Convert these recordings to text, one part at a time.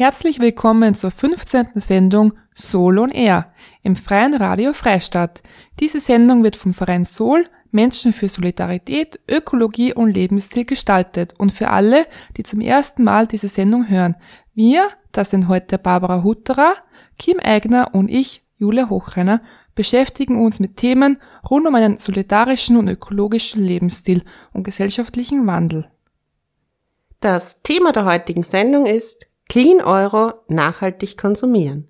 Herzlich willkommen zur 15. Sendung Soul on Air im Freien Radio Freistadt. Diese Sendung wird vom Verein Sol Menschen für Solidarität, Ökologie und Lebensstil gestaltet und für alle, die zum ersten Mal diese Sendung hören. Wir, das sind heute Barbara Hutterer, Kim Eigner und ich, Julia Hochreiner, beschäftigen uns mit Themen rund um einen solidarischen und ökologischen Lebensstil und gesellschaftlichen Wandel. Das Thema der heutigen Sendung ist Clean Euro nachhaltig konsumieren.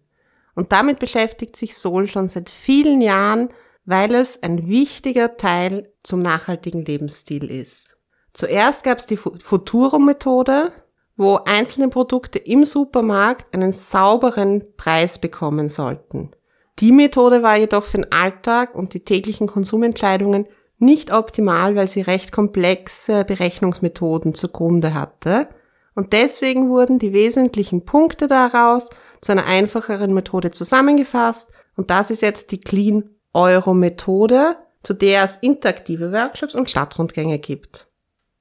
Und damit beschäftigt sich Sol schon seit vielen Jahren, weil es ein wichtiger Teil zum nachhaltigen Lebensstil ist. Zuerst gab es die Futuro-Methode, wo einzelne Produkte im Supermarkt einen sauberen Preis bekommen sollten. Die Methode war jedoch für den Alltag und die täglichen Konsumentscheidungen nicht optimal, weil sie recht komplexe Berechnungsmethoden zugrunde hatte. Und deswegen wurden die wesentlichen Punkte daraus zu einer einfacheren Methode zusammengefasst und das ist jetzt die Clean Euro Methode, zu der es interaktive Workshops und Stadtrundgänge gibt.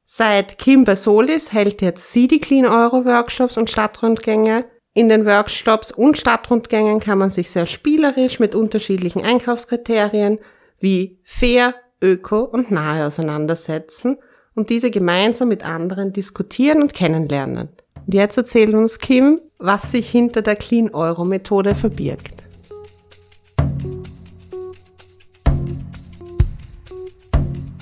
Seit Kim Solis hält jetzt sie die Clean Euro Workshops und Stadtrundgänge. In den Workshops und Stadtrundgängen kann man sich sehr spielerisch mit unterschiedlichen Einkaufskriterien wie fair, öko und nahe auseinandersetzen und diese gemeinsam mit anderen diskutieren und kennenlernen. Und jetzt erzählt uns Kim, was sich hinter der Clean Euro Methode verbirgt.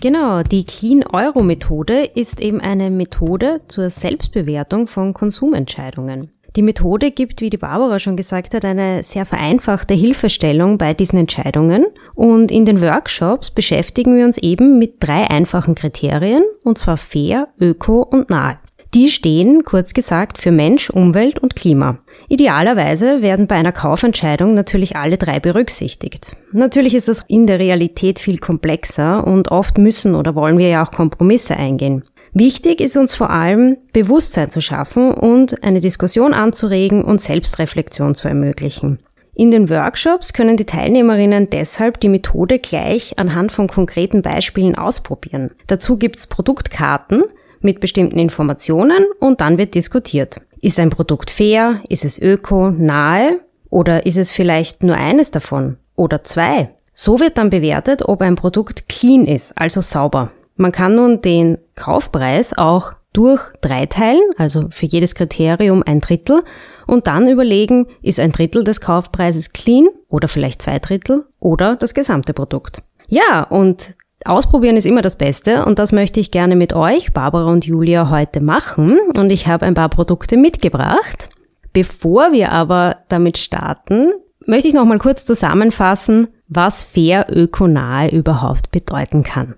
Genau, die Clean Euro Methode ist eben eine Methode zur Selbstbewertung von Konsumentscheidungen. Die Methode gibt, wie die Barbara schon gesagt hat, eine sehr vereinfachte Hilfestellung bei diesen Entscheidungen. Und in den Workshops beschäftigen wir uns eben mit drei einfachen Kriterien, und zwar fair, öko und nahe. Die stehen, kurz gesagt, für Mensch, Umwelt und Klima. Idealerweise werden bei einer Kaufentscheidung natürlich alle drei berücksichtigt. Natürlich ist das in der Realität viel komplexer und oft müssen oder wollen wir ja auch Kompromisse eingehen. Wichtig ist uns vor allem, Bewusstsein zu schaffen und eine Diskussion anzuregen und Selbstreflexion zu ermöglichen. In den Workshops können die Teilnehmerinnen deshalb die Methode gleich anhand von konkreten Beispielen ausprobieren. Dazu gibt's Produktkarten, mit bestimmten Informationen und dann wird diskutiert. Ist ein Produkt fair? Ist es öko, nahe? Oder ist es vielleicht nur eines davon? Oder zwei? So wird dann bewertet, ob ein Produkt clean ist, also sauber. Man kann nun den Kaufpreis auch durch drei teilen, also für jedes Kriterium ein Drittel, und dann überlegen, ist ein Drittel des Kaufpreises clean oder vielleicht zwei Drittel oder das gesamte Produkt. Ja, und Ausprobieren ist immer das Beste und das möchte ich gerne mit euch, Barbara und Julia, heute machen. Und ich habe ein paar Produkte mitgebracht. Bevor wir aber damit starten, möchte ich noch mal kurz zusammenfassen, was fair ökonahe überhaupt bedeuten kann.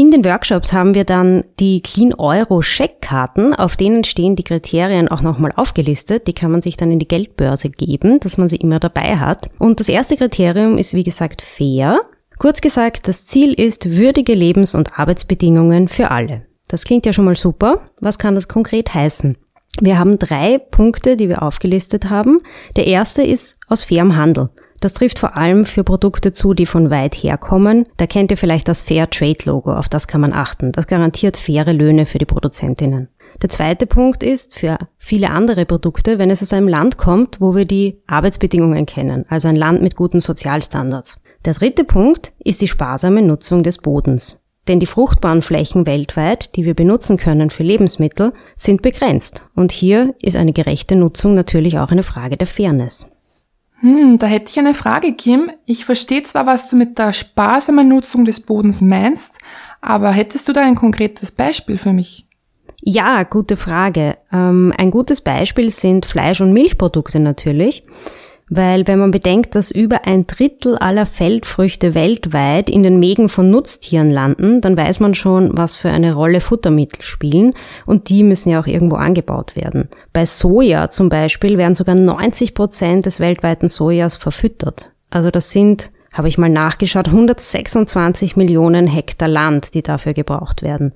In den Workshops haben wir dann die Clean Euro Scheckkarten, auf denen stehen die Kriterien auch nochmal aufgelistet. Die kann man sich dann in die Geldbörse geben, dass man sie immer dabei hat. Und das erste Kriterium ist wie gesagt fair. Kurz gesagt, das Ziel ist würdige Lebens- und Arbeitsbedingungen für alle. Das klingt ja schon mal super. Was kann das konkret heißen? Wir haben drei Punkte, die wir aufgelistet haben. Der erste ist aus fairem Handel. Das trifft vor allem für Produkte zu, die von weit herkommen. Da kennt ihr vielleicht das Fair Trade Logo, auf das kann man achten. Das garantiert faire Löhne für die Produzentinnen. Der zweite Punkt ist für viele andere Produkte, wenn es aus einem Land kommt, wo wir die Arbeitsbedingungen kennen, also ein Land mit guten Sozialstandards. Der dritte Punkt ist die sparsame Nutzung des Bodens. Denn die fruchtbaren Flächen weltweit, die wir benutzen können für Lebensmittel, sind begrenzt. Und hier ist eine gerechte Nutzung natürlich auch eine Frage der Fairness. Hm, da hätte ich eine Frage, Kim. Ich verstehe zwar, was du mit der sparsamen Nutzung des Bodens meinst, aber hättest du da ein konkretes Beispiel für mich? Ja, gute Frage. Ähm, ein gutes Beispiel sind Fleisch- und Milchprodukte natürlich. Weil wenn man bedenkt, dass über ein Drittel aller Feldfrüchte weltweit in den Mägen von Nutztieren landen, dann weiß man schon, was für eine Rolle Futtermittel spielen und die müssen ja auch irgendwo angebaut werden. Bei Soja zum Beispiel werden sogar 90 Prozent des weltweiten Sojas verfüttert. Also das sind habe ich mal nachgeschaut, 126 Millionen Hektar Land, die dafür gebraucht werden.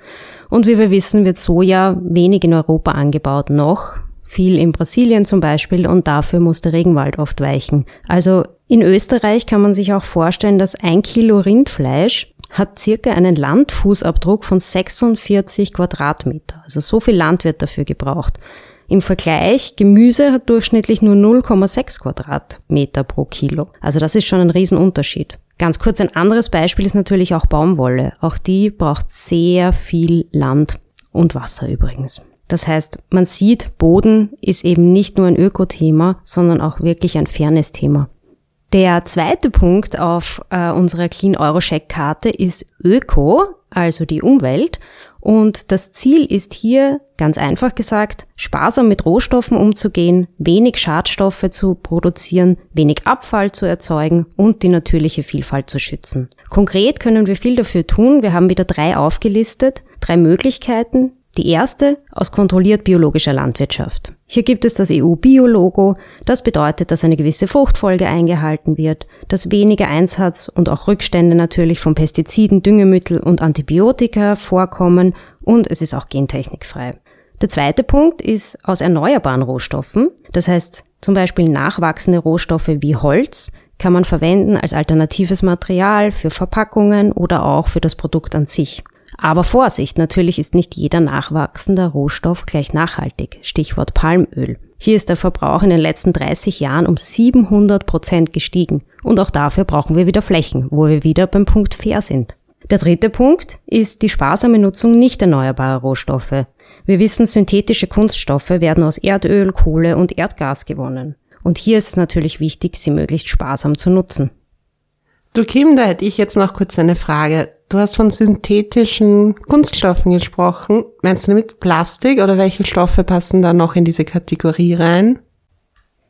Und wie wir wissen, wird Soja wenig in Europa angebaut noch, viel in Brasilien zum Beispiel und dafür muss der Regenwald oft weichen. Also in Österreich kann man sich auch vorstellen, dass ein Kilo Rindfleisch hat circa einen Landfußabdruck von 46 Quadratmeter. Also so viel Land wird dafür gebraucht. Im Vergleich, Gemüse hat durchschnittlich nur 0,6 Quadratmeter pro Kilo. Also das ist schon ein Riesenunterschied. Ganz kurz ein anderes Beispiel ist natürlich auch Baumwolle. Auch die braucht sehr viel Land und Wasser übrigens. Das heißt, man sieht, Boden ist eben nicht nur ein Ökothema, sondern auch wirklich ein Fairness-Thema. Der zweite Punkt auf äh, unserer Clean Euro Check Karte ist Öko, also die Umwelt. Und das Ziel ist hier, ganz einfach gesagt, sparsam mit Rohstoffen umzugehen, wenig Schadstoffe zu produzieren, wenig Abfall zu erzeugen und die natürliche Vielfalt zu schützen. Konkret können wir viel dafür tun. Wir haben wieder drei aufgelistet, drei Möglichkeiten, die erste aus kontrolliert biologischer Landwirtschaft. Hier gibt es das EU-Bio-Logo. Das bedeutet, dass eine gewisse Fruchtfolge eingehalten wird, dass weniger Einsatz und auch Rückstände natürlich von Pestiziden, Düngemittel und Antibiotika vorkommen und es ist auch gentechnikfrei. Der zweite Punkt ist aus erneuerbaren Rohstoffen. Das heißt, zum Beispiel nachwachsende Rohstoffe wie Holz kann man verwenden als alternatives Material für Verpackungen oder auch für das Produkt an sich. Aber Vorsicht, natürlich ist nicht jeder nachwachsende Rohstoff gleich nachhaltig. Stichwort Palmöl. Hier ist der Verbrauch in den letzten 30 Jahren um 700 Prozent gestiegen. Und auch dafür brauchen wir wieder Flächen, wo wir wieder beim Punkt fair sind. Der dritte Punkt ist die sparsame Nutzung nicht erneuerbarer Rohstoffe. Wir wissen, synthetische Kunststoffe werden aus Erdöl, Kohle und Erdgas gewonnen. Und hier ist es natürlich wichtig, sie möglichst sparsam zu nutzen. Du Kim, da hätte ich jetzt noch kurz eine Frage. Du hast von synthetischen Kunststoffen gesprochen. Meinst du damit Plastik oder welche Stoffe passen da noch in diese Kategorie rein?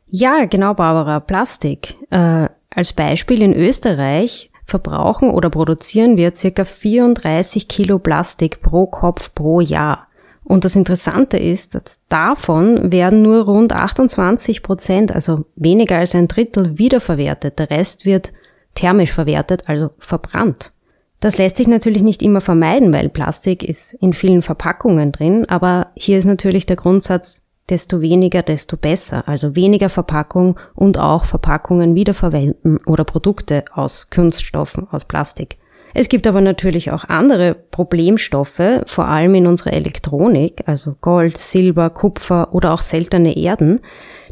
Ja, genau, Barbara, Plastik. Äh, als Beispiel in Österreich verbrauchen oder produzieren wir circa 34 Kilo Plastik pro Kopf pro Jahr. Und das Interessante ist, dass davon werden nur rund 28 Prozent, also weniger als ein Drittel, wiederverwertet. Der Rest wird thermisch verwertet, also verbrannt. Das lässt sich natürlich nicht immer vermeiden, weil Plastik ist in vielen Verpackungen drin, aber hier ist natürlich der Grundsatz, desto weniger, desto besser. Also weniger Verpackung und auch Verpackungen wiederverwenden oder Produkte aus Kunststoffen, aus Plastik. Es gibt aber natürlich auch andere Problemstoffe, vor allem in unserer Elektronik, also Gold, Silber, Kupfer oder auch seltene Erden.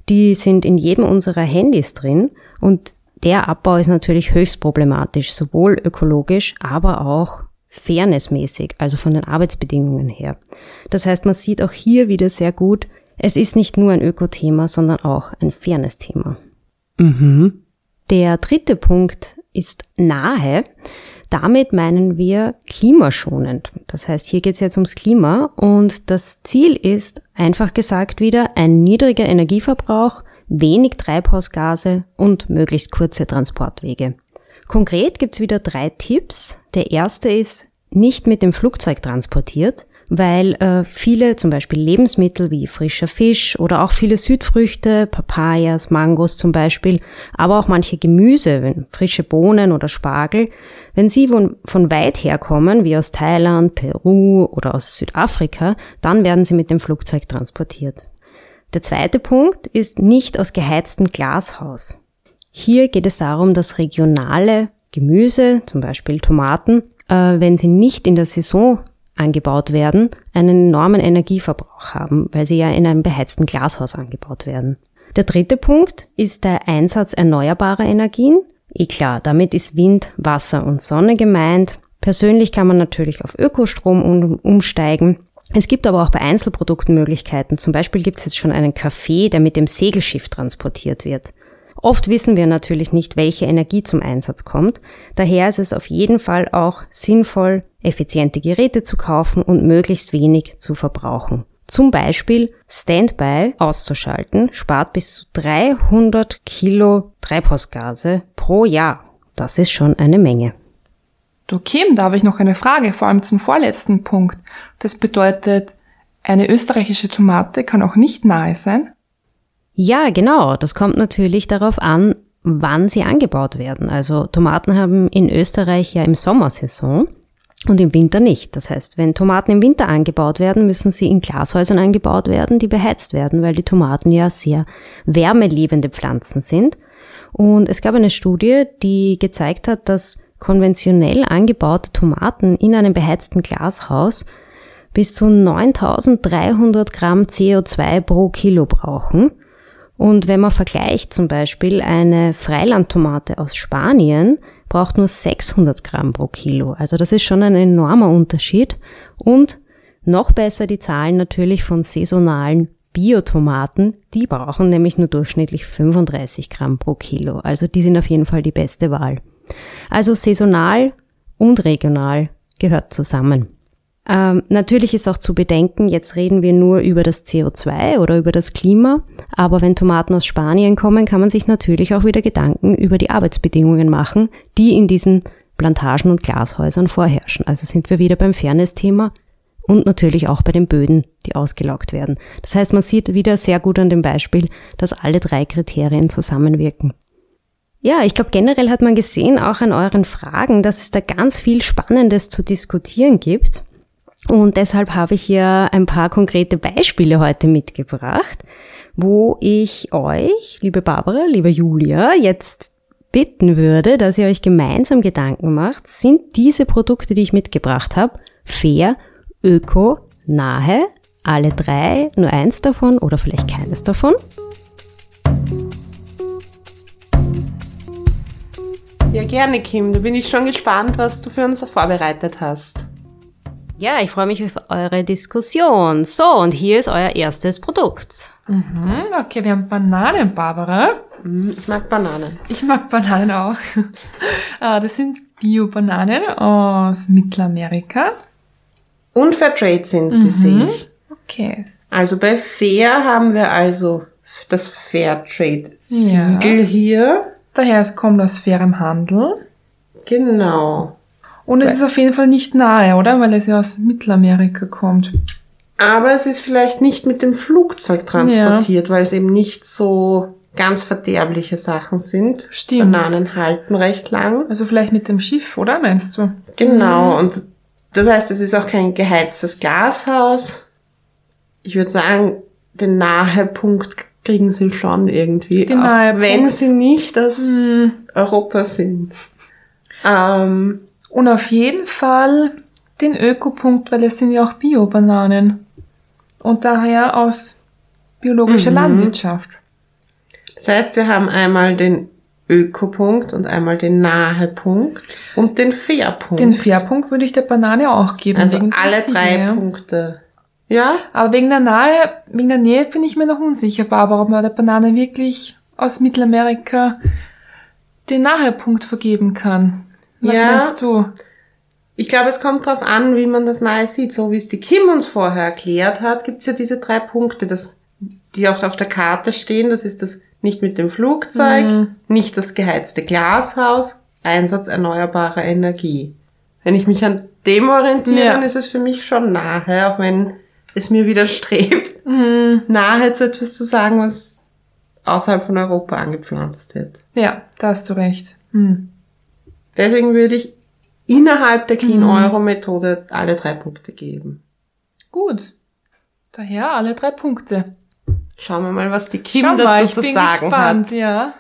Die sind in jedem unserer Handys drin und der Abbau ist natürlich höchst problematisch, sowohl ökologisch, aber auch fairnessmäßig, also von den Arbeitsbedingungen her. Das heißt, man sieht auch hier wieder sehr gut, es ist nicht nur ein Ökothema, sondern auch ein Fairness-Thema. Mhm. Der dritte Punkt ist nahe. Damit meinen wir klimaschonend. Das heißt, hier geht es jetzt ums Klima und das Ziel ist einfach gesagt wieder ein niedriger Energieverbrauch, wenig Treibhausgase und möglichst kurze Transportwege. Konkret gibt's wieder drei Tipps. Der erste ist, nicht mit dem Flugzeug transportiert, weil äh, viele zum Beispiel Lebensmittel wie frischer Fisch oder auch viele Südfrüchte, Papayas, Mangos zum Beispiel, aber auch manche Gemüse, frische Bohnen oder Spargel, wenn sie von, von weit her kommen, wie aus Thailand, Peru oder aus Südafrika, dann werden sie mit dem Flugzeug transportiert. Der zweite Punkt ist nicht aus geheiztem Glashaus. Hier geht es darum, dass regionale Gemüse, zum Beispiel Tomaten, äh, wenn sie nicht in der Saison angebaut werden, einen enormen Energieverbrauch haben, weil sie ja in einem beheizten Glashaus angebaut werden. Der dritte Punkt ist der Einsatz erneuerbarer Energien. Eh klar, damit ist Wind, Wasser und Sonne gemeint. Persönlich kann man natürlich auf Ökostrom umsteigen. Es gibt aber auch bei Einzelprodukten Möglichkeiten. Zum Beispiel gibt es jetzt schon einen Kaffee, der mit dem Segelschiff transportiert wird. Oft wissen wir natürlich nicht, welche Energie zum Einsatz kommt. Daher ist es auf jeden Fall auch sinnvoll, effiziente Geräte zu kaufen und möglichst wenig zu verbrauchen. Zum Beispiel Standby auszuschalten spart bis zu 300 Kilo Treibhausgase pro Jahr. Das ist schon eine Menge. Kim, da habe ich noch eine Frage, vor allem zum vorletzten Punkt. Das bedeutet, eine österreichische Tomate kann auch nicht nahe sein? Ja, genau. Das kommt natürlich darauf an, wann sie angebaut werden. Also Tomaten haben in Österreich ja im Sommersaison und im Winter nicht. Das heißt, wenn Tomaten im Winter angebaut werden, müssen sie in Glashäusern angebaut werden, die beheizt werden, weil die Tomaten ja sehr wärmeliebende Pflanzen sind. Und es gab eine Studie, die gezeigt hat, dass konventionell angebaute Tomaten in einem beheizten Glashaus bis zu 9300 Gramm CO2 pro Kilo brauchen. Und wenn man vergleicht zum Beispiel eine Freilandtomate aus Spanien, braucht nur 600 Gramm pro Kilo. Also das ist schon ein enormer Unterschied. Und noch besser die Zahlen natürlich von saisonalen Biotomaten, die brauchen nämlich nur durchschnittlich 35 Gramm pro Kilo. Also die sind auf jeden Fall die beste Wahl. Also saisonal und regional gehört zusammen. Ähm, natürlich ist auch zu bedenken, jetzt reden wir nur über das CO2 oder über das Klima, aber wenn Tomaten aus Spanien kommen, kann man sich natürlich auch wieder Gedanken über die Arbeitsbedingungen machen, die in diesen Plantagen und Glashäusern vorherrschen. Also sind wir wieder beim Fairness-Thema und natürlich auch bei den Böden, die ausgelaugt werden. Das heißt, man sieht wieder sehr gut an dem Beispiel, dass alle drei Kriterien zusammenwirken. Ja, ich glaube, generell hat man gesehen, auch an euren Fragen, dass es da ganz viel Spannendes zu diskutieren gibt. Und deshalb habe ich hier ein paar konkrete Beispiele heute mitgebracht, wo ich euch, liebe Barbara, liebe Julia, jetzt bitten würde, dass ihr euch gemeinsam Gedanken macht, sind diese Produkte, die ich mitgebracht habe, fair, öko, nahe, alle drei, nur eins davon oder vielleicht keines davon? Ja, gerne, Kim. Da bin ich schon gespannt, was du für uns vorbereitet hast. Ja, ich freue mich auf eure Diskussion. So, und hier ist euer erstes Produkt. Mhm, okay, wir haben Bananen, Barbara. Mhm, ich mag Bananen. Ich mag Bananen auch. Ah, das sind Bio-Bananen aus Mittelamerika. Und Fairtrade sind sie, Mhm. sehe ich. Okay. Also bei Fair haben wir also das Fairtrade-Siegel hier. Daher, es kommt aus fairem Handel. Genau. Und es ist auf jeden Fall nicht nahe, oder? Weil es ja aus Mittelamerika kommt. Aber es ist vielleicht nicht mit dem Flugzeug transportiert, weil es eben nicht so ganz verderbliche Sachen sind. Stimmt. Bananen halten recht lang. Also vielleicht mit dem Schiff, oder? Meinst du? Genau. Und das heißt, es ist auch kein geheiztes Glashaus. Ich würde sagen, den Nahepunkt kriegen sie schon irgendwie. Den auch. Wenn sie nicht aus Europa sind. Ähm, Und auf jeden Fall den Ökopunkt, weil es sind ja auch Bio-Bananen. Und daher aus biologischer Mhm. Landwirtschaft. das heißt, wir haben einmal den Ökopunkt und einmal den Nahepunkt und den Fairpunkt. Den Fairpunkt würde ich der Banane auch geben. also alle drei ja. Punkte. Ja? Aber wegen der Nahe, wegen der Nähe bin ich mir noch unsicher, Barbara, ob man der Banane wirklich aus Mittelamerika den Nahepunkt vergeben kann. Was Ja. meinst du? Ich glaube, es kommt darauf an, wie man das nahe sieht. So wie es die Kim uns vorher erklärt hat, gibt's ja diese drei Punkte, das, die auch auf der Karte stehen. Das ist das nicht mit dem Flugzeug, Mhm. nicht das geheizte Glashaus, Einsatz erneuerbarer Energie. Wenn ich mich an dem orientiere, Ja. dann ist es für mich schon nahe, auch wenn es mir widerstrebt, Mhm. nahe zu etwas zu sagen, was außerhalb von Europa angepflanzt wird. Ja, da hast du recht. Hm. Deswegen würde ich innerhalb der Mhm. Clean Euro Methode alle drei Punkte geben. Gut. Daher alle drei Punkte. Schauen wir mal, was die dazu mal, ich zu sagen gespannt, hat. ja.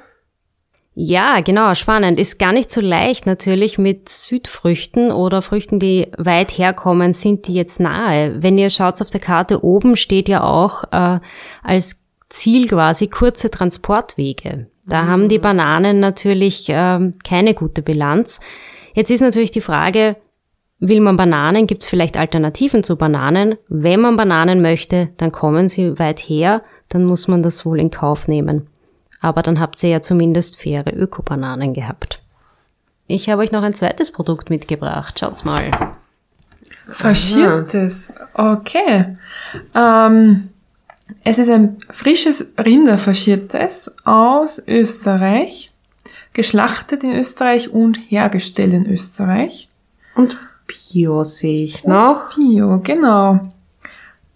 Ja, genau, spannend. Ist gar nicht so leicht natürlich mit Südfrüchten oder Früchten, die weit herkommen, sind die jetzt nahe. Wenn ihr schaut auf der Karte oben, steht ja auch äh, als Ziel quasi kurze Transportwege. Da haben die Bananen natürlich ähm, keine gute Bilanz. Jetzt ist natürlich die Frage, will man Bananen? Gibt es vielleicht Alternativen zu Bananen? Wenn man Bananen möchte, dann kommen sie weit her, dann muss man das wohl in Kauf nehmen. Aber dann habt ihr ja zumindest faire Ökobananen gehabt. Ich habe euch noch ein zweites Produkt mitgebracht. Schaut's mal. Faschiertes. Okay. Ähm, es ist ein frisches Rinderfaschiertes aus Österreich, geschlachtet in Österreich und hergestellt in Österreich. Und Bio sehe ich noch. Bio, genau.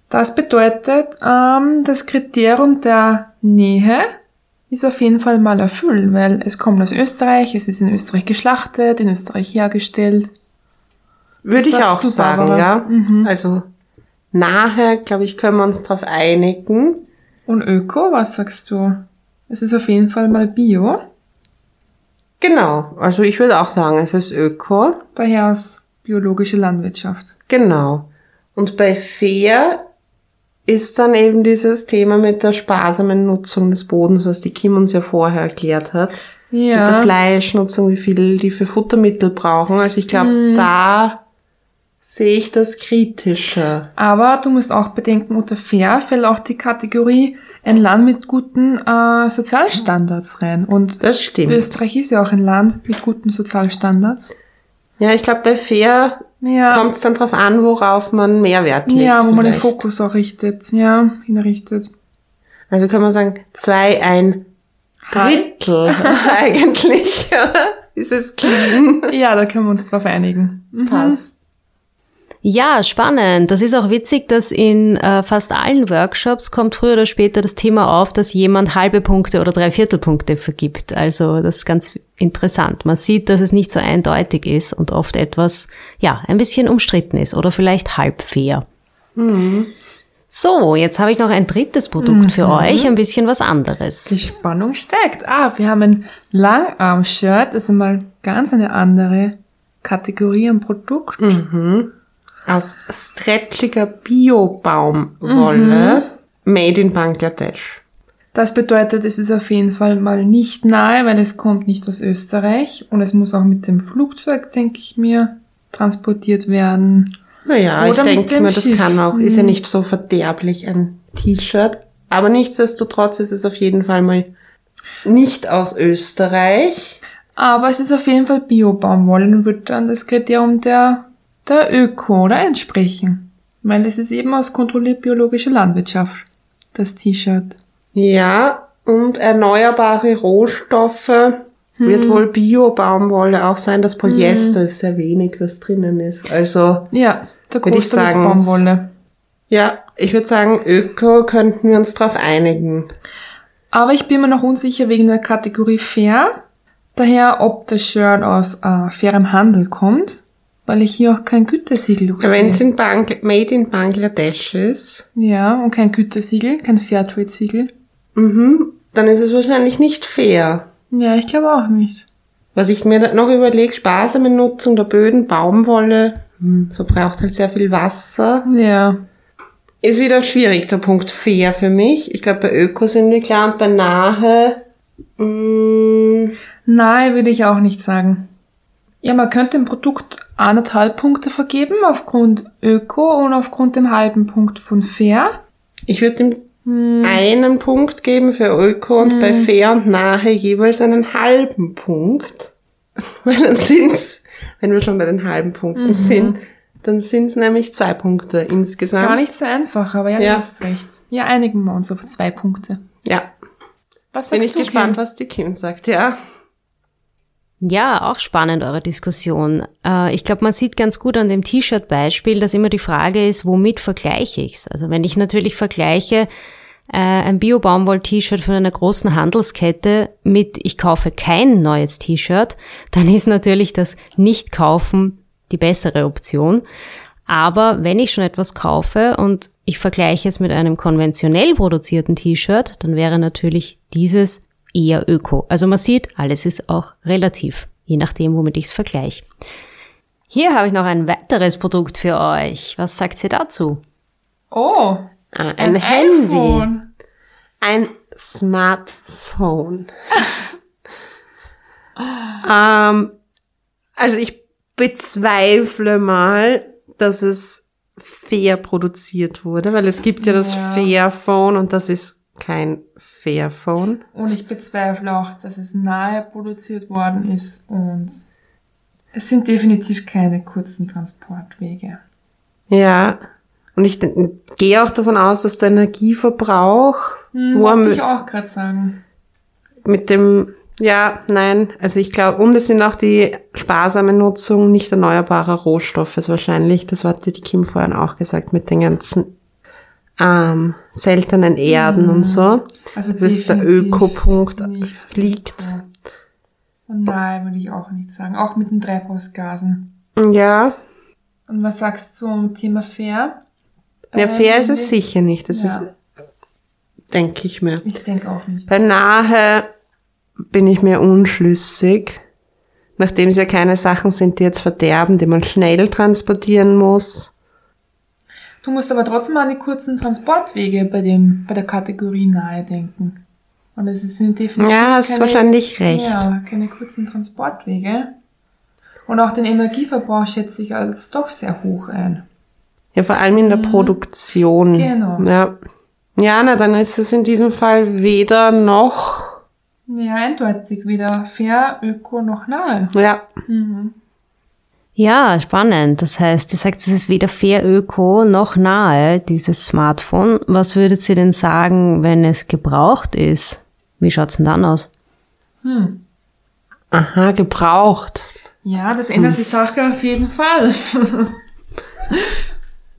Das bedeutet, ähm, das Kriterium der Nähe ist auf jeden Fall mal erfüllt, weil es kommt aus Österreich, es ist in Österreich geschlachtet, in Österreich hergestellt. Würde ich auch du, sagen, ja. Mhm. Also nahe, glaube ich, können wir uns darauf einigen. Und Öko, was sagst du? Es ist auf jeden Fall mal Bio, Genau. Also ich würde auch sagen, es ist Öko. daher aus biologische Landwirtschaft. Genau. Und bei Fair ist dann eben dieses Thema mit der sparsamen Nutzung des Bodens, was die Kim uns ja vorher erklärt hat. Mit der Ja, Fleischnutzung, wie viel die für Futtermittel brauchen. Also ich glaube, Mhm. da sehe ich das kritischer. aber du musst auch bedenken, unter fair fällt auch die Kategorie ein Land mit guten äh, Sozialstandards rein. Und Das stimmt. Österreich ist ja auch ein Land mit guten Sozialstandards. Ja, ich glaube, bei Fair Ja, kommt es dann drauf an, worauf man mehr Wert legt. ja wo man den vielleicht. Fokus auch richtet. Ja, hinrichtet. Also kann man sagen, zwei, ein Drittel eigentlich. oder? Ist es clean? Ja, da können wir uns drauf einigen. Mhm. Passt. Ja, spannend. Das ist auch witzig, dass in äh, fast allen Workshops kommt früher oder später das Thema auf, dass jemand halbe Punkte oder Dreiviertelpunkte vergibt. Also das ist ganz interessant. Man sieht, dass es nicht so eindeutig ist und oft etwas, ja, ein bisschen umstritten ist oder vielleicht halb fair. So, jetzt habe ich noch ein drittes Produkt für euch, ein bisschen was anderes. Die Spannung steigt. Ah, wir haben ein Langarm-Shirt. Das ist mal ganz eine andere Kategorie an Produkt. Aus stretchiger Bio-Baumwolle, made in Bangladesch. Das bedeutet, es ist auf jeden Fall mal nicht nahe, weil es kommt nicht aus Österreich und es muss auch mit dem Flugzeug, denke ich mir, transportiert werden. Naja, ich Oder mit denke mir, das Schiff. kann auch, ist ja nicht so verderblich ein T-Shirt. Aber nichtsdestotrotz ist es auf jeden Fall mal nicht aus Österreich. Aber es ist auf jeden Fall Bio-Baumwolle und wird dann das Kriterium der, der Öko oder entsprechen. Weil es ist eben aus kontrolliert biologischer Landwirtschaft, das T-Shirt. Ja, und erneuerbare Rohstoffe wird wohl Bio-Baumwolle auch sein. Das Polyester ist sehr wenig, das drinnen ist. Also, Ja, der Würde ich Großteil ist sagen, Baumwolle. ja, ich würde sagen, Öko könnten wir uns drauf einigen. Aber ich bin mir noch unsicher wegen der Kategorie fair. Daher, ob das Shirt aus äh, fairem Handel kommt, weil ich hier auch kein Gütesiegel Ja, Wenn es sehe. in Bangl made in Bangladesch ist, Ja, und kein Gütesiegel, kein Fairtrade-Siegel. mhm, dann ist es wahrscheinlich nicht fair. Ja, ich glaube auch nicht. Was ich mir noch überlege, sparsame Nutzung der Böden, Baumwolle, hm, so braucht halt sehr viel Wasser. Ja. Ist wieder schwierig, der Punkt fair für mich. Ich glaube, bei Öko sind wir klar und bei Nahe, mh, Nahe würde ich auch nicht sagen. Ja, man könnte dem Produkt anderthalb Punkte vergeben aufgrund Öko und aufgrund dem halben Punkt von Fair. ich würde ihm einen Punkt geben für Öko und bei fair und Nahe jeweils einen halben Punkt. Weil dann sind's, wenn wir schon bei den halben Punkten sind, dann sind's nämlich zwei Punkte insgesamt. Gar nicht so einfach, aber ja, Ja. du hast recht. Ja, einigen wir uns auf zwei Punkte. Ja, Was bin sagst ich du, gespannt, Kim? was die Kim sagt, ja. Ja, auch spannend, eure Diskussion. Äh, ich glaube, man sieht ganz gut an dem T-Shirt-Beispiel, dass immer die Frage ist, womit vergleiche ich's? Also wenn ich natürlich vergleiche äh, ein Bio-Baumwoll-T-Shirt von einer großen Handelskette mit ich kaufe kein neues T-Shirt, dann ist natürlich das Nicht-Kaufen die bessere Option. Aber wenn ich schon etwas kaufe und ich vergleiche es mit einem konventionell produzierten T-Shirt, dann wäre natürlich dieses eher öko. Also man sieht, alles ist auch relativ, je nachdem, womit ich es vergleiche. Hier habe ich noch ein weiteres Produkt für euch. Was sagt ihr dazu? Oh, Ah, ein, Handy. iPhone. Ein Smartphone. ähm, also ich bezweifle mal, dass es fair produziert wurde, weil es gibt ja das Ja. Fairphone und das ist kein Fairphone. Und ich bezweifle auch, dass es nahe produziert worden ist und es sind definitiv keine kurzen Transportwege. Ja. Und ich gehe auch davon aus, dass der Energieverbrauch Hm, wo wollte ich auch gerade sagen. mit dem, ja, nein, also ich glaube, und es sind auch die sparsame Nutzung nicht erneuerbarer Rohstoffe ist wahrscheinlich, das hatte die Kim vorhin auch gesagt, mit den ganzen ähm, seltenen Erden und so. Also Das ist der Ökopunkt nicht liegt. Ja. Und nein, würde ich auch nicht sagen. Auch mit den Treibhausgasen. Ja, Und was sagst du zum Thema Fair? ja, Beim fair ist es sicher nicht, das Ja. ist, denke ich mir. Ich denke auch nicht. Bei nahe bin ich mir unschlüssig, nachdem es ja keine Sachen sind, die jetzt verderben, die man schnell transportieren muss. Du musst aber trotzdem an die kurzen Transportwege bei dem, bei der Kategorie nahe denken. Und es sind definitiv Ja, hast wahrscheinlich recht. Ja, keine kurzen Transportwege. Und auch den Energieverbrauch schätze ich als doch sehr hoch ein. Ja, vor allem in der Produktion. Mhm. Genau. Ja. ja, na, dann ist es in diesem Fall weder noch, Ja, eindeutig weder fair, öko noch nahe. ja, Ja, spannend. Das heißt, ihr sagt, es ist weder fair öko noch nahe, dieses Smartphone. Was würdet ihr denn sagen, wenn es gebraucht ist? Wie schaut's denn dann aus? aha, gebraucht. Ja, das ändert die Sache auf jeden Fall.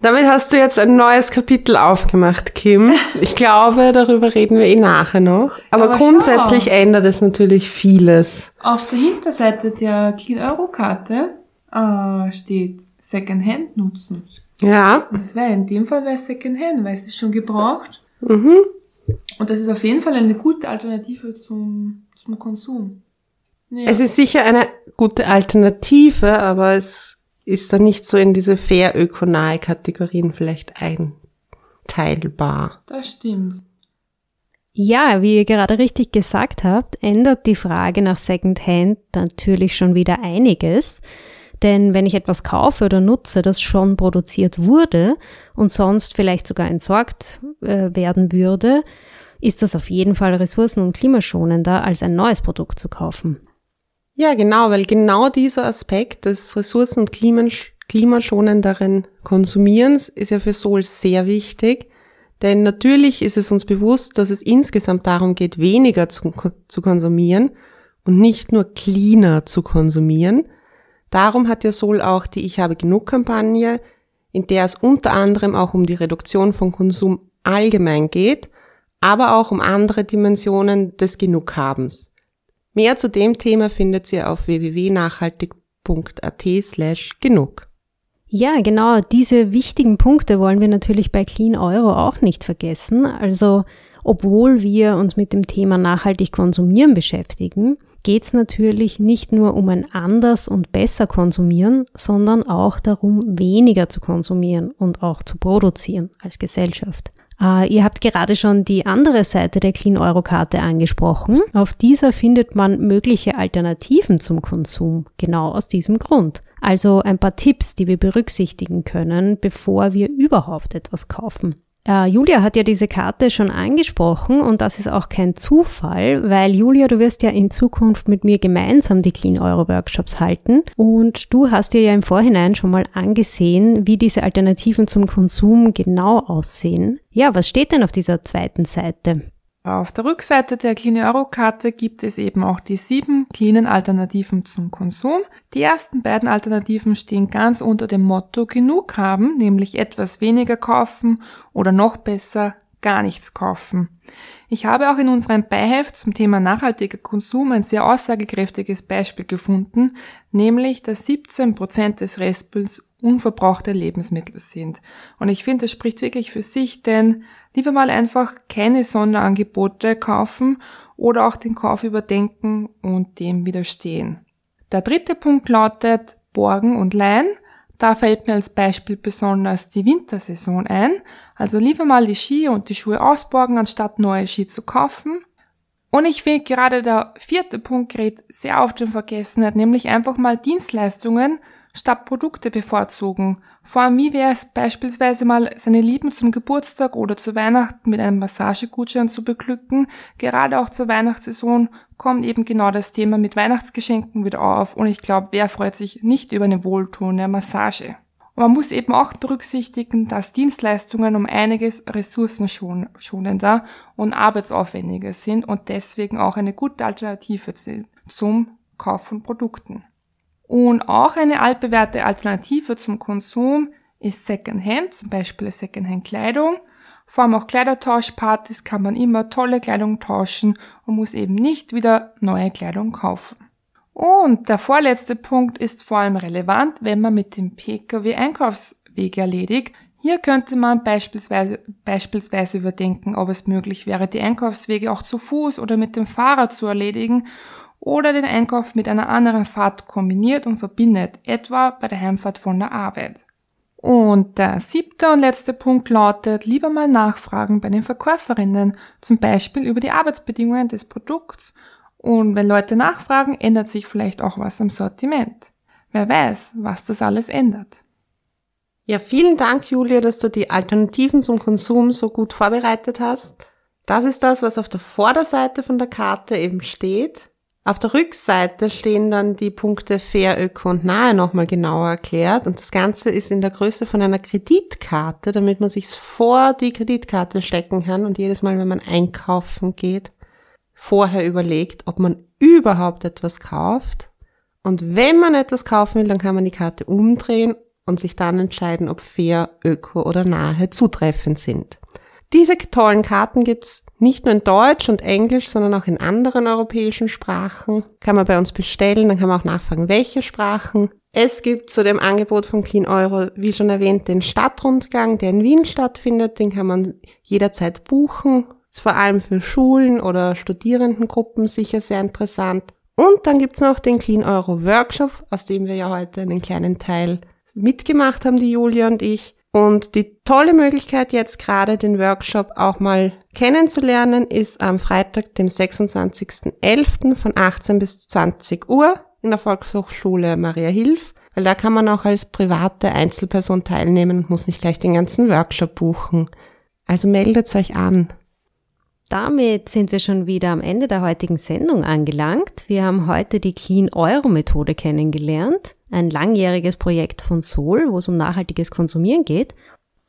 Damit hast du jetzt ein neues Kapitel aufgemacht, Kim. Ich glaube, darüber reden wir eh nachher noch. Aber, Aber grundsätzlich schau. ändert es natürlich vieles. Auf der Hinterseite der Clean Euro Karte äh, steht Secondhand nutzen. Ja, Und das wäre in dem Fall wäre Secondhand, weil es ist schon gebraucht. mhm. Und das ist auf jeden Fall eine gute Alternative zum, zum Konsum. Ja. Es ist sicher eine gute Alternative, aber es ist dann nicht so in diese fair ökonahe Kategorien vielleicht einteilbar. das stimmt. Ja, wie ihr gerade richtig gesagt habt, ändert die Frage nach Secondhand natürlich schon wieder einiges. Denn wenn ich etwas kaufe oder nutze, das schon produziert wurde und sonst vielleicht sogar entsorgt äh, werden würde, ist das auf jeden Fall ressourcen- und klimaschonender, als ein neues Produkt zu kaufen. Ja, genau, weil genau dieser Aspekt des ressourcen- und klimasch klimaschonenderen Konsumierens ist ja für Sol sehr wichtig. Denn natürlich ist es uns bewusst, dass es insgesamt darum geht, weniger zu, zu konsumieren und nicht nur cleaner zu konsumieren. Darum hat ja Sol auch die Ich habe genug Kampagne, in der es unter anderem auch um die Reduktion von Konsum allgemein geht, aber auch um andere Dimensionen des Genughabens. Mehr zu dem Thema findet ihr auf www.nachhaltig.at slash genug. Ja, genau, diese wichtigen Punkte wollen wir natürlich bei Clean Euro auch nicht vergessen. Also, obwohl wir uns mit dem Thema nachhaltig konsumieren beschäftigen, geht es natürlich nicht nur um ein anders und besser konsumieren, sondern auch darum, weniger zu konsumieren und auch zu produzieren als Gesellschaft. Äh, ihr habt gerade schon die andere Seite der Clean Euro Karte angesprochen. Auf dieser findet man mögliche Alternativen zum Konsum, genau aus diesem Grund. Also ein paar Tipps, die wir berücksichtigen können, bevor wir überhaupt etwas kaufen. Äh, Julia hat ja diese Karte schon angesprochen und das ist auch kein Zufall, weil Julia, du wirst ja in Zukunft mit mir gemeinsam die Clean Euro Workshops halten und du hast dir ja im Vorhinein schon mal angesehen, wie diese Alternativen zum Konsum genau aussehen. Ja, was steht denn auf dieser zweiten Seite? Auf der Rückseite der Clean Euro Karte gibt es eben auch die sieben cleanen Alternativen zum Konsum. Die ersten beiden Alternativen stehen ganz unter dem Motto genug haben, nämlich etwas weniger kaufen oder noch besser gar nichts kaufen. Ich habe auch in unserem Beiheft zum Thema nachhaltiger Konsum ein sehr aussagekräftiges Beispiel gefunden, nämlich dass 17 Prozent des Restmülls unverbrauchte Lebensmittel sind. Und ich finde, das spricht wirklich für sich, denn lieber mal einfach keine Sonderangebote kaufen oder auch den Kauf überdenken und dem widerstehen. Der dritte Punkt lautet Borgen und Leihen. Da fällt mir als Beispiel besonders die Wintersaison ein. Also lieber mal die Ski und die Schuhe ausborgen, anstatt neue Ski zu kaufen. Und ich finde gerade der vierte Punkt gerät sehr auf den Vergessenheit, nämlich einfach mal Dienstleistungen statt Produkte bevorzugen. Vor allem, wie wäre es beispielsweise mal, seine Lieben zum Geburtstag oder zu Weihnachten mit einem Massagegutschein zu beglücken. Gerade auch zur Weihnachtssaison kommt eben genau das Thema mit Weihnachtsgeschenken wieder auf und ich glaube, wer freut sich nicht über eine wohltuende Massage? Man muss eben auch berücksichtigen, dass Dienstleistungen um einiges ressourcenschonender und arbeitsaufwendiger sind und deswegen auch eine gute Alternative zum Kauf von Produkten. Und auch eine altbewährte Alternative zum Konsum ist Secondhand, zum Beispiel Secondhand-Kleidung. Vor allem auch Kleidertauschpartys kann man immer tolle Kleidung tauschen und muss eben nicht wieder neue Kleidung kaufen. Und der vorletzte Punkt ist vor allem relevant, wenn man mit dem Pkw Einkaufsweg erledigt. Hier könnte man beispielsweise, beispielsweise überdenken, ob es möglich wäre, die Einkaufswege auch zu Fuß oder mit dem Fahrrad zu erledigen oder den Einkauf mit einer anderen Fahrt kombiniert und verbindet, etwa bei der Heimfahrt von der Arbeit. Und der siebte und letzte Punkt lautet, lieber mal nachfragen bei den Verkäuferinnen, zum Beispiel über die Arbeitsbedingungen des Produkts und wenn Leute nachfragen, ändert sich vielleicht auch was am Sortiment. Wer weiß, was das alles ändert. Ja, vielen Dank, Julia, dass du die Alternativen zum Konsum so gut vorbereitet hast. Das ist das, was auf der Vorderseite von der Karte eben steht. Auf der Rückseite stehen dann die Punkte fair, öko und nahe nochmal genauer erklärt. Und das Ganze ist in der Größe von einer Kreditkarte, damit man sich's vor die Kreditkarte stecken kann und jedes Mal, wenn man einkaufen geht, vorher überlegt, ob man überhaupt etwas kauft. Und wenn man etwas kaufen will, dann kann man die Karte umdrehen und sich dann entscheiden, ob fair, öko oder nahe zutreffend sind. Diese tollen Karten gibt's nicht nur in Deutsch und Englisch, sondern auch in anderen europäischen Sprachen. Kann man bei uns bestellen, dann kann man auch nachfragen, welche Sprachen. Es gibt zu dem Angebot von Clean Euro, wie schon erwähnt, den Stadtrundgang, der in Wien stattfindet. Den kann man jederzeit buchen ist vor allem für Schulen oder Studierendengruppen sicher sehr interessant. Und dann gibt's noch den Clean Euro Workshop, aus dem wir ja heute einen kleinen Teil mitgemacht haben, die Julia und ich. Und die tolle Möglichkeit jetzt gerade den Workshop auch mal kennenzulernen ist am Freitag, dem 26.11. von 18 bis 20 Uhr in der Volkshochschule Maria Hilf, weil da kann man auch als private Einzelperson teilnehmen und muss nicht gleich den ganzen Workshop buchen. Also meldet euch an. Damit sind wir schon wieder am Ende der heutigen Sendung angelangt. Wir haben heute die Clean Euro Methode kennengelernt, ein langjähriges Projekt von Sol, wo es um nachhaltiges Konsumieren geht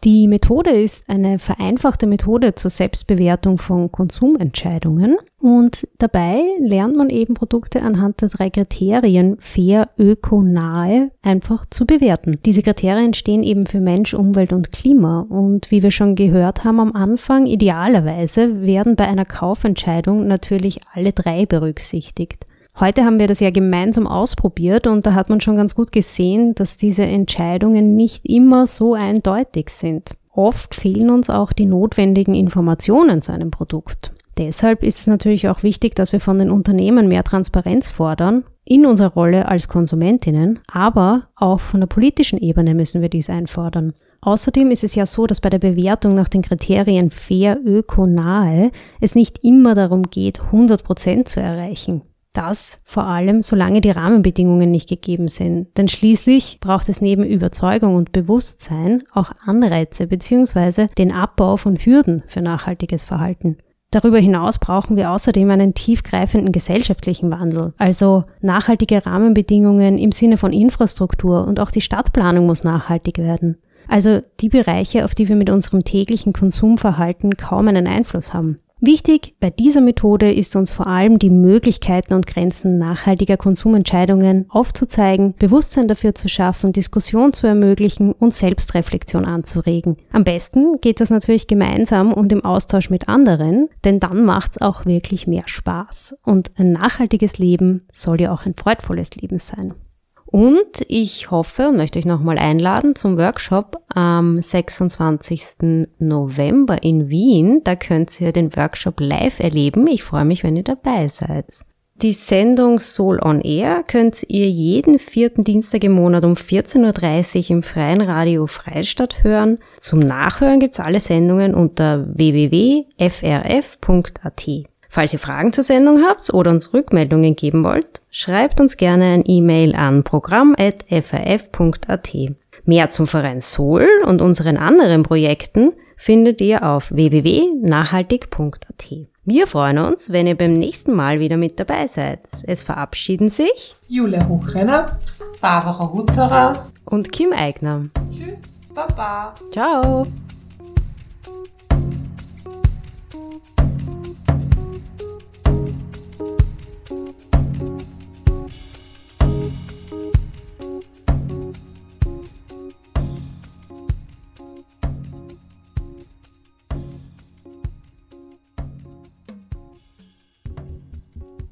die Methode ist eine vereinfachte Methode zur Selbstbewertung von Konsumentscheidungen und dabei lernt man eben Produkte anhand der drei Kriterien fair, öko, nahe einfach zu bewerten. Diese Kriterien stehen eben für Mensch, Umwelt und Klima und wie wir schon gehört haben am Anfang, idealerweise werden bei einer Kaufentscheidung natürlich alle drei berücksichtigt. Heute haben wir das ja gemeinsam ausprobiert und da hat man schon ganz gut gesehen, dass diese Entscheidungen nicht immer so eindeutig sind. Oft fehlen uns auch die notwendigen Informationen zu einem Produkt. Deshalb ist es natürlich auch wichtig, dass wir von den Unternehmen mehr Transparenz fordern in unserer Rolle als Konsumentinnen, aber auch von der politischen Ebene müssen wir dies einfordern. Außerdem ist es ja so, dass bei der Bewertung nach den Kriterien fair, öko, nahe es nicht immer darum geht, 100 Prozent zu erreichen. Das vor allem, solange die Rahmenbedingungen nicht gegeben sind. Denn schließlich braucht es neben Überzeugung und Bewusstsein auch Anreize bzw. den Abbau von Hürden für nachhaltiges Verhalten. Darüber hinaus brauchen wir außerdem einen tiefgreifenden gesellschaftlichen Wandel, also nachhaltige Rahmenbedingungen im Sinne von Infrastruktur und auch die Stadtplanung muss nachhaltig werden. Also die Bereiche, auf die wir mit unserem täglichen Konsumverhalten kaum einen Einfluss haben. Wichtig bei dieser Methode ist uns vor allem die Möglichkeiten und Grenzen nachhaltiger Konsumentscheidungen aufzuzeigen, Bewusstsein dafür zu schaffen, Diskussion zu ermöglichen und Selbstreflexion anzuregen. Am besten geht das natürlich gemeinsam und im Austausch mit anderen, denn dann macht's auch wirklich mehr Spaß. Und ein nachhaltiges Leben soll ja auch ein freudvolles Leben sein. Und ich hoffe und möchte euch nochmal einladen zum Workshop am 26. November in Wien. Da könnt ihr den Workshop live erleben. Ich freue mich, wenn ihr dabei seid. Die Sendung Soul on Air könnt ihr jeden vierten Dienstag im Monat um 14.30 Uhr im freien Radio Freistadt hören. Zum Nachhören gibt's alle Sendungen unter www.frf.at. Falls ihr Fragen zur Sendung habt oder uns Rückmeldungen geben wollt, schreibt uns gerne ein E-Mail an programm.frf.at. Mehr zum Verein Sol und unseren anderen Projekten findet ihr auf www.nachhaltig.at. Wir freuen uns, wenn ihr beim nächsten Mal wieder mit dabei seid. Es verabschieden sich Julia Hochrenner. Barbara Hutterer. und Kim Eigner. Tschüss. Baba. Ciao!